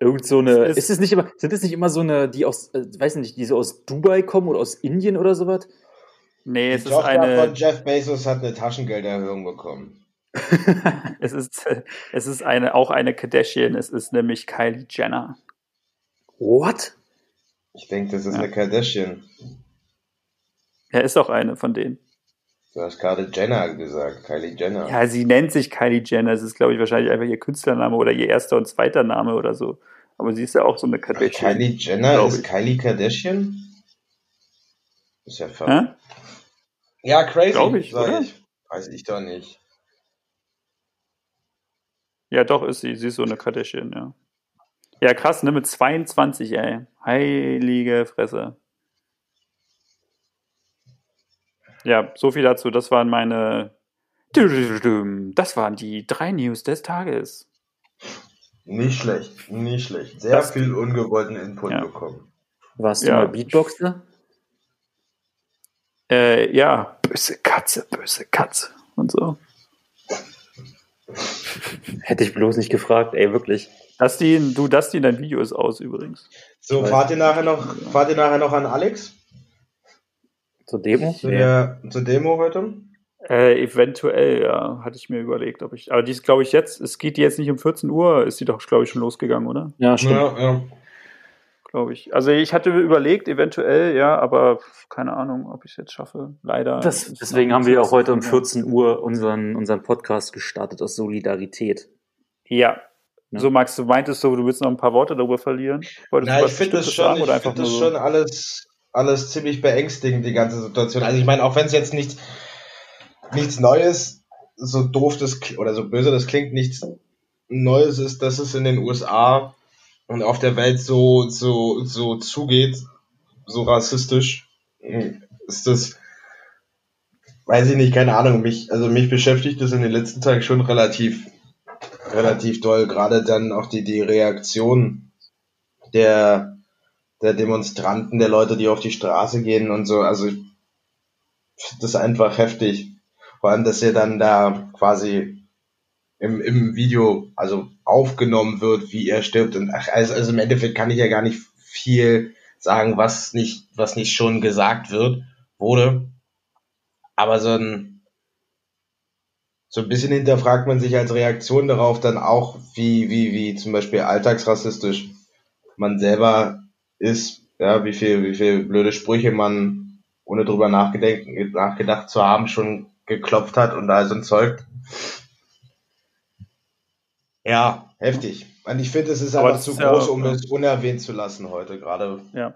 Irgend so eine.
Es ist-
Ist es nicht immer, sind es nicht immer so eine, die aus, äh, weiß nicht, die so aus Dubai kommen oder aus Indien oder sowas?
Nee,
Die
es ist
Tochter von
eine,
Jeff Bezos hat eine Taschengelderhöhung bekommen.
es ist, es ist eine, auch eine Kardashian, es ist nämlich Kylie Jenner.
What?
Ich denke, das ist
Ja.
eine Kardashian.
Ja, ist auch eine von denen.
Du hast gerade Jenner gesagt, Kylie Jenner.
Ja, sie nennt sich Kylie Jenner. Es ist, glaube ich, wahrscheinlich einfach ihr Künstlername oder ihr erster und zweiter Name oder so. Aber sie ist ja auch so eine Kardashian.
Kylie Jenner ist
ich.
Kylie Kardashian? Ist ja verrückt. Ja, crazy,
Glaub ich,
sag
oder?
ich. Weiß ich doch nicht.
Ja, doch, ist sie. Sie ist so eine Kardashian, ja. Ja, krass, ne? Mit 22, ey. Heilige Fresse. Ja, so viel dazu. Das waren meine. Das waren die drei News des Tages.
Nicht schlecht, nicht schlecht. Sehr
Das-
viel ungewollten Input
Ja.
bekommen.
Warst du
Ja.
mal Beatboxer?
Äh, ja, böse Katze, böse Katze und so.
Hätte ich bloß nicht gefragt, ey, wirklich.
Dustin, du, Dustin, dein Video ist aus übrigens.
So, fahrt ihr nachher noch, fahrt ihr nachher noch an Alex?
Zur Demo?
Zu der, zur Demo heute?
Äh, eventuell, ja, hatte ich mir überlegt, ob ich. Aber die ist, glaube ich, jetzt, es geht die jetzt nicht um 14 Uhr, ist die doch, glaube ich, schon losgegangen, oder?
Ja, stimmt.
Ja, ja.
Glaube ich. Also ich hatte überlegt, eventuell, ja, aber keine Ahnung, ob ich es jetzt schaffe. Leider.
Das, deswegen haben wir auch heute um
ja.
14 Uhr unseren, unseren Podcast gestartet aus Solidarität.
Ja.
Ja.
So, Max, du meintest so, du willst noch ein paar Worte darüber verlieren? Wolltest
Na,
du
ich finde das schon,
sagen
ich finde das schon alles, alles ziemlich beängstigend, die ganze Situation. Also ich meine, auch wenn es jetzt nicht, nichts Neues, so doof das oder so böse das klingt, nichts Neues ist, dass es in den USA und auf der Welt so, so, so zugeht, so rassistisch, hm, ist das, weiß ich nicht, keine Ahnung, mich, also mich beschäftigt das in den letzten Tagen schon relativ, relativ doll, gerade dann auch die, die Reaktion der, der Demonstranten, der Leute, die auf die Straße gehen und so, also das einfach heftig. Vor allem, dass er dann da quasi im, im Video also aufgenommen wird, wie er stirbt. Und ach, also, also im Endeffekt kann ich ja gar nicht viel sagen, was nicht, was nicht schon gesagt wird, wurde. Aber so ein, so ein bisschen hinterfragt man sich als Reaktion darauf dann auch, wie, wie, wie zum Beispiel alltagsrassistisch man selber ist, ja, wie viel, wie viel blöde Sprüche man, ohne drüber nachgedacht, nachgedacht zu haben, schon geklopft hat und all so ein Zeug. Ja, heftig. Und ich finde, es ist
Aber das
zu
ist ja
groß,
auch,
um
ja.
es unerwähnt zu lassen heute, gerade.
Ja.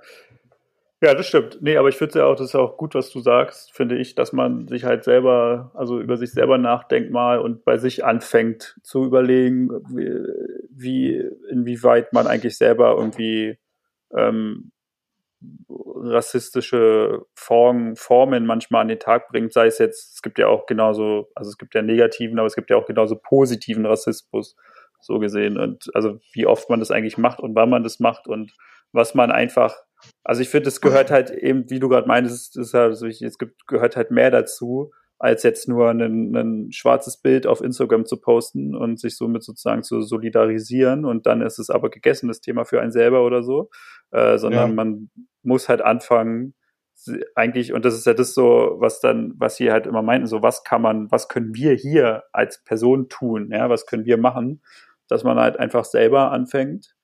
Ja, das stimmt. Nee, aber ich finde ja auch, das ist ja auch gut, was du sagst, finde ich, dass man sich halt selber, also über sich selber nachdenkt mal und bei sich anfängt zu überlegen, wie, wie inwieweit man eigentlich selber irgendwie ähm, rassistische Formen, Formen manchmal an den Tag bringt, sei es jetzt, es gibt ja auch genauso, also es gibt ja negativen, aber es gibt ja auch genauso positiven Rassismus, so gesehen. Und also wie oft man das eigentlich macht und wann man das macht und was man einfach, also ich finde, es gehört halt eben, wie du gerade meintest, es ist halt, so, es gibt, gehört halt mehr dazu, als jetzt nur ein, schwarzes Bild auf Instagram zu posten und sich somit sozusagen zu solidarisieren und dann ist es aber gegessen, das Thema für einen selber oder so, äh, sondern
Ja.
man muss halt anfangen, eigentlich, und das ist ja das so, was dann, was sie halt immer meinten, so, was kann man, was können wir hier als Person tun, ja, was können wir machen, dass man halt einfach selber anfängt,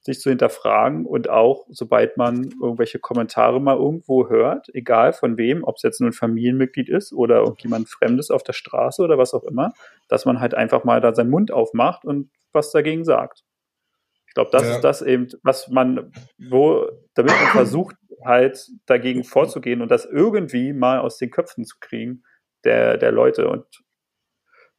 sich zu hinterfragen und auch, sobald man irgendwelche Kommentare mal irgendwo hört, egal von wem, ob es jetzt nur ein Familienmitglied ist oder irgendjemand Fremdes auf der Straße oder was auch immer, dass man halt einfach mal da seinen Mund aufmacht und was dagegen sagt. Ich glaube, das
Ja.
ist das eben, was man, wo, damit man versucht, halt dagegen vorzugehen und das irgendwie mal aus den Köpfen zu kriegen, der, der Leute. Und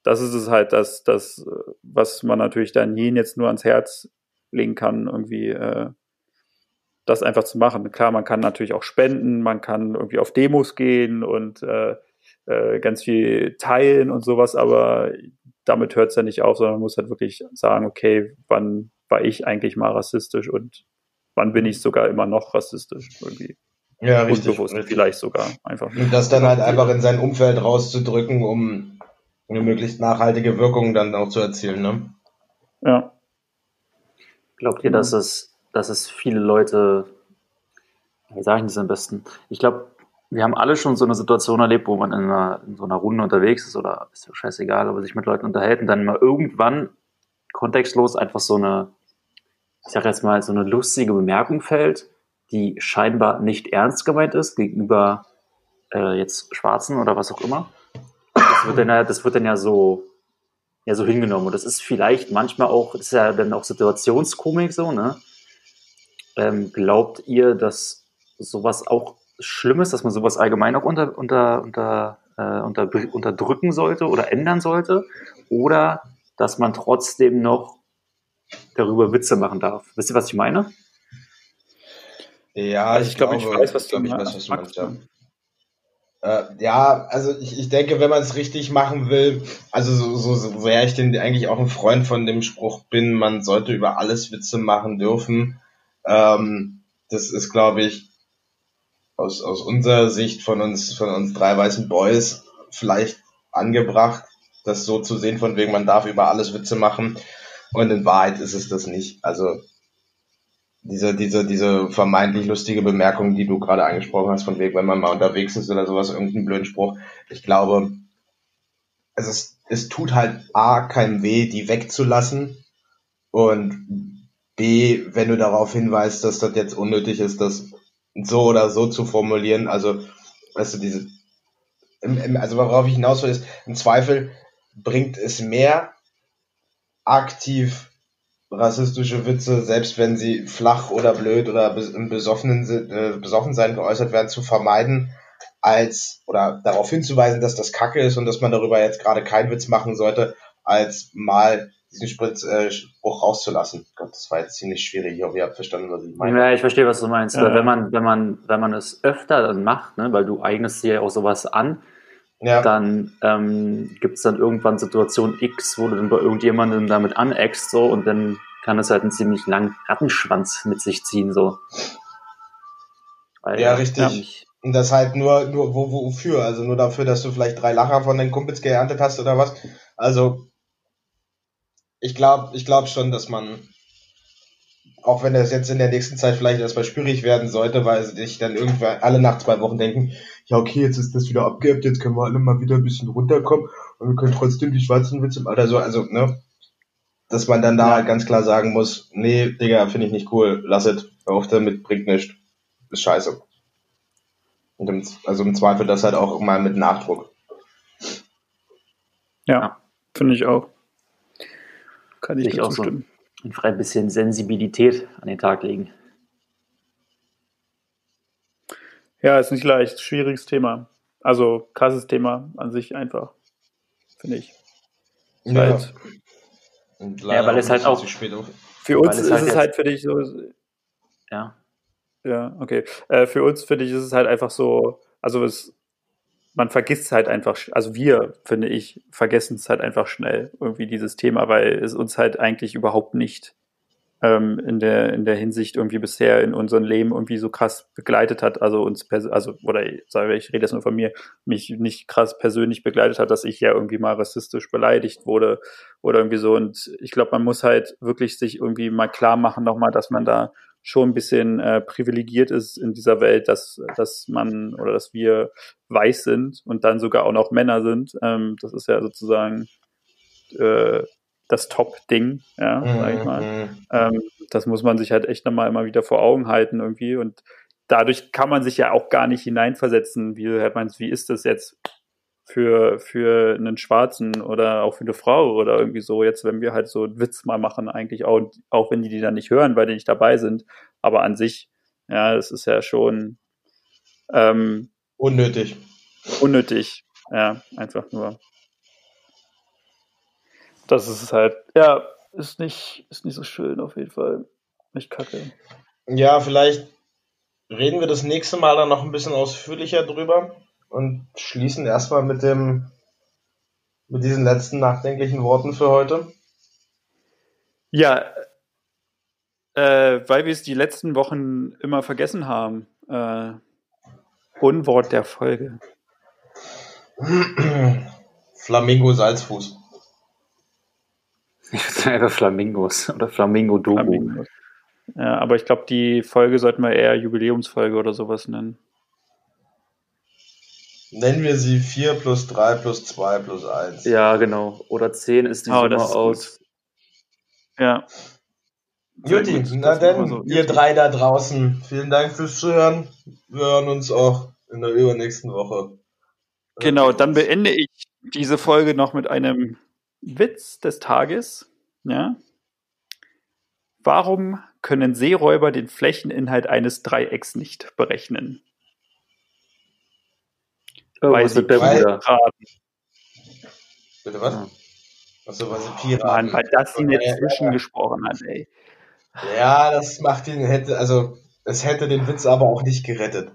das ist es halt, das, das, was man natürlich dann jeden jetzt nur ans Herz legen kann, irgendwie, äh, das einfach zu machen. Klar, man kann natürlich auch spenden, man kann irgendwie auf Demos gehen und äh, äh, ganz viel teilen und sowas, aber damit hört es ja nicht auf, sondern man muss halt wirklich sagen, okay, wann war ich eigentlich mal rassistisch und wann bin ich sogar immer noch rassistisch irgendwie.
Ja, richtig.
Unbewusst
richtig.
vielleicht sogar einfach.
Und das dann halt einfach in sein Umfeld rauszudrücken, um eine möglichst nachhaltige Wirkung dann auch zu erzielen, ne?
Ja.
Glaubt ihr, dass es, dass es viele Leute, wie sage ich das am besten? Ich glaube, wir haben alle schon so eine Situation erlebt, wo man in, einer, in so einer Runde unterwegs ist oder ist ja scheißegal, aber sich mit Leuten unterhält und dann mal irgendwann kontextlos einfach so eine, ich sag jetzt mal, so eine lustige Bemerkung fällt, die scheinbar nicht ernst gemeint ist gegenüber äh, jetzt Schwarzen oder was auch immer. Das wird dann ja, das wird dann ja so, ja so hingenommen. Und das ist vielleicht manchmal auch, das ist ja dann auch Situationskomik so, ne? Ähm, glaubt ihr, dass sowas auch schlimm ist, dass man sowas allgemein auch unter, unter, unter, äh, unter, unterdrücken sollte oder ändern sollte? Oder dass man trotzdem noch darüber Witze machen darf? Wisst ihr, was ich meine?
Ja,
Also ich glaube, ich weiß, was du
glaub, ich
meinst.
weiß, was du meinst, ja. Äh, ja, also ich, ich denke, wenn man es richtig machen will, also so, so, so sehr ich denn eigentlich auch ein Freund von dem Spruch bin, man sollte über alles Witze machen dürfen. Ähm, das ist, glaube ich, aus, aus unserer Sicht von uns, von uns drei weißen Boys vielleicht angebracht, das so zu sehen, von wegen man darf über alles Witze machen. Und in Wahrheit ist es das nicht. Also diese, diese, diese vermeintlich lustige Bemerkung, die du gerade angesprochen hast, von wegen, wenn man mal unterwegs ist oder sowas, irgendeinen blöden Spruch. Ich glaube, es, ist, es tut halt A, keinem weh, die wegzulassen. Und B, wenn du darauf hinweist, dass das jetzt unnötig ist, das so oder so zu formulieren. Also, weißt du, diese, im, im, also worauf ich hinaus will, ist, im Zweifel bringt es mehr aktiv rassistische Witze, selbst wenn sie flach oder blöd oder bes- im besoffenen, äh, besoffen sein geäußert werden, zu vermeiden, als oder darauf hinzuweisen, dass das Kacke ist und dass man darüber jetzt gerade keinen Witz machen sollte, als mal diesen Spritz, äh, Spruch rauszulassen. Gott, das war jetzt ziemlich schwierig. Ich hoffe, ihr habt verstanden, was ich meine.
Ja, ich verstehe, was du meinst.
Ja.
Wenn man, wenn man, wenn man es öfter dann macht, ne, weil du eignest dir ja auch sowas an,
Ja,
dann ähm, gibt es dann irgendwann Situation X, wo du dann bei irgendjemandem damit aneckst so und dann kann es halt einen ziemlich langen Rattenschwanz mit sich ziehen so. Weil,
Ja, richtig.
ich-
Und das halt nur, nur, wo, wofür? Also nur dafür, dass du vielleicht drei Lacher von den Kumpels geerntet hast oder was? Also, ich glaube, ich glaube schon, dass man, auch wenn das jetzt in der nächsten Zeit vielleicht erstmal schwierig werden sollte, weil sich dann irgendwann alle nach zwei Wochen denken, ja, okay, jetzt ist das wieder abgehebt, jetzt können wir alle mal wieder ein bisschen runterkommen und wir können trotzdem die schwarzen Witze im Alter so, also, ne? Dass man dann da
Ja.
halt ganz klar sagen muss, nee, Digga, finde ich nicht cool, lass es, hör auf damit, bringt nichts, ist scheiße. Und im, also im Zweifel das halt auch mal mit Nachdruck.
Ja, finde ich auch. Kann ich
ich
dazu
auch so.
stimmen.
einfach ein bisschen Sensibilität an den Tag legen.
Ja, ist nicht leicht. Schwieriges Thema. Also krasses Thema an sich einfach. Finde ich. Halt,
Und
Ja, weil es
auch
halt auch-
zu spät auf.
für uns
es
ist
halt
es halt für dich so,
Ja.
Ja, okay. Äh, für uns finde ich, ist es halt einfach so, also es, man vergisst halt einfach, also wir, finde ich, vergessen es halt einfach schnell, irgendwie dieses Thema, weil es uns halt eigentlich überhaupt nicht ähm, in der in der Hinsicht irgendwie bisher in unserem Leben irgendwie so krass begleitet hat, also uns also oder ich sage ich rede jetzt nur von mir, mich nicht krass persönlich begleitet hat, dass ich ja irgendwie mal rassistisch beleidigt wurde oder irgendwie so und ich glaube, man muss halt wirklich sich irgendwie mal klar machen nochmal, dass man da schon ein bisschen äh, privilegiert ist in dieser Welt, dass, dass man oder dass wir weiß sind und dann sogar auch noch Männer sind. Ähm, das ist ja sozusagen äh, das Top-Ding, ja, sag ich mal.
Mhm.
Ähm, das muss man sich halt echt nochmal immer wieder vor Augen halten irgendwie und dadurch kann man sich ja auch gar nicht hineinversetzen, wie du halt meinst, wie ist das jetzt für, für einen Schwarzen oder auch für eine Frau oder irgendwie so, jetzt wenn wir halt so einen Witz mal machen, eigentlich auch, auch wenn die die dann nicht hören, weil die nicht dabei sind, aber an sich, ja, es ist ja schon ähm,
Unnötig.
unnötig, ja, einfach nur. Das ist es halt, ja, ist nicht, ist nicht so schön auf jeden Fall. Nicht kacke.
Ja, vielleicht, reden wir das nächste Mal dann noch ein bisschen ausführlicher drüber und schließen erstmal mit dem mit diesen letzten nachdenklichen Worten für heute.
Ja, äh, weil wir es die letzten Wochen immer vergessen haben. Äh, Unwort der Folge.
Flamingo Salzfuß.
Ich würde sagen einfach Flamingos oder Flamingo-Dogo.
Flamingos. Ja, aber ich glaube, die Folge sollten wir eher Jubiläumsfolge oder sowas nennen.
Nennen wir sie 4 plus 3 plus 2 plus 1.
Ja, genau. Oder 10 ist die
Oh,
Summe aus.
Ja.
Juti,
gut,
na denn,
so.
ihr drei da draußen, vielen Dank fürs Zuhören. Wir hören uns auch in der übernächsten Woche.
Genau, dann beende ich diese Folge noch mit einem Witz des Tages. Ja. Warum können Seeräuber den Flächeninhalt eines Dreiecks nicht berechnen?
Irgendwas mit Bermuda.
Piraten
Bitte was?
Ja.
Achso, weil sie Piraten.
waren, weil das ihn jetzt
Ja,
zwischengesprochen hat, ey.
Ja, das macht ihn, hätte, also, es hätte den Witz aber auch nicht gerettet.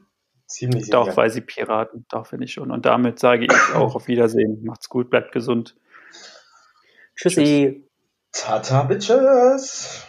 Ziemlich sicher.
Doch, weil sie Piraten, doch finde ich schon. Und damit sage ich auch auf Wiedersehen. Macht's gut, bleibt gesund.
Tschüssi.
Tata, Bitches!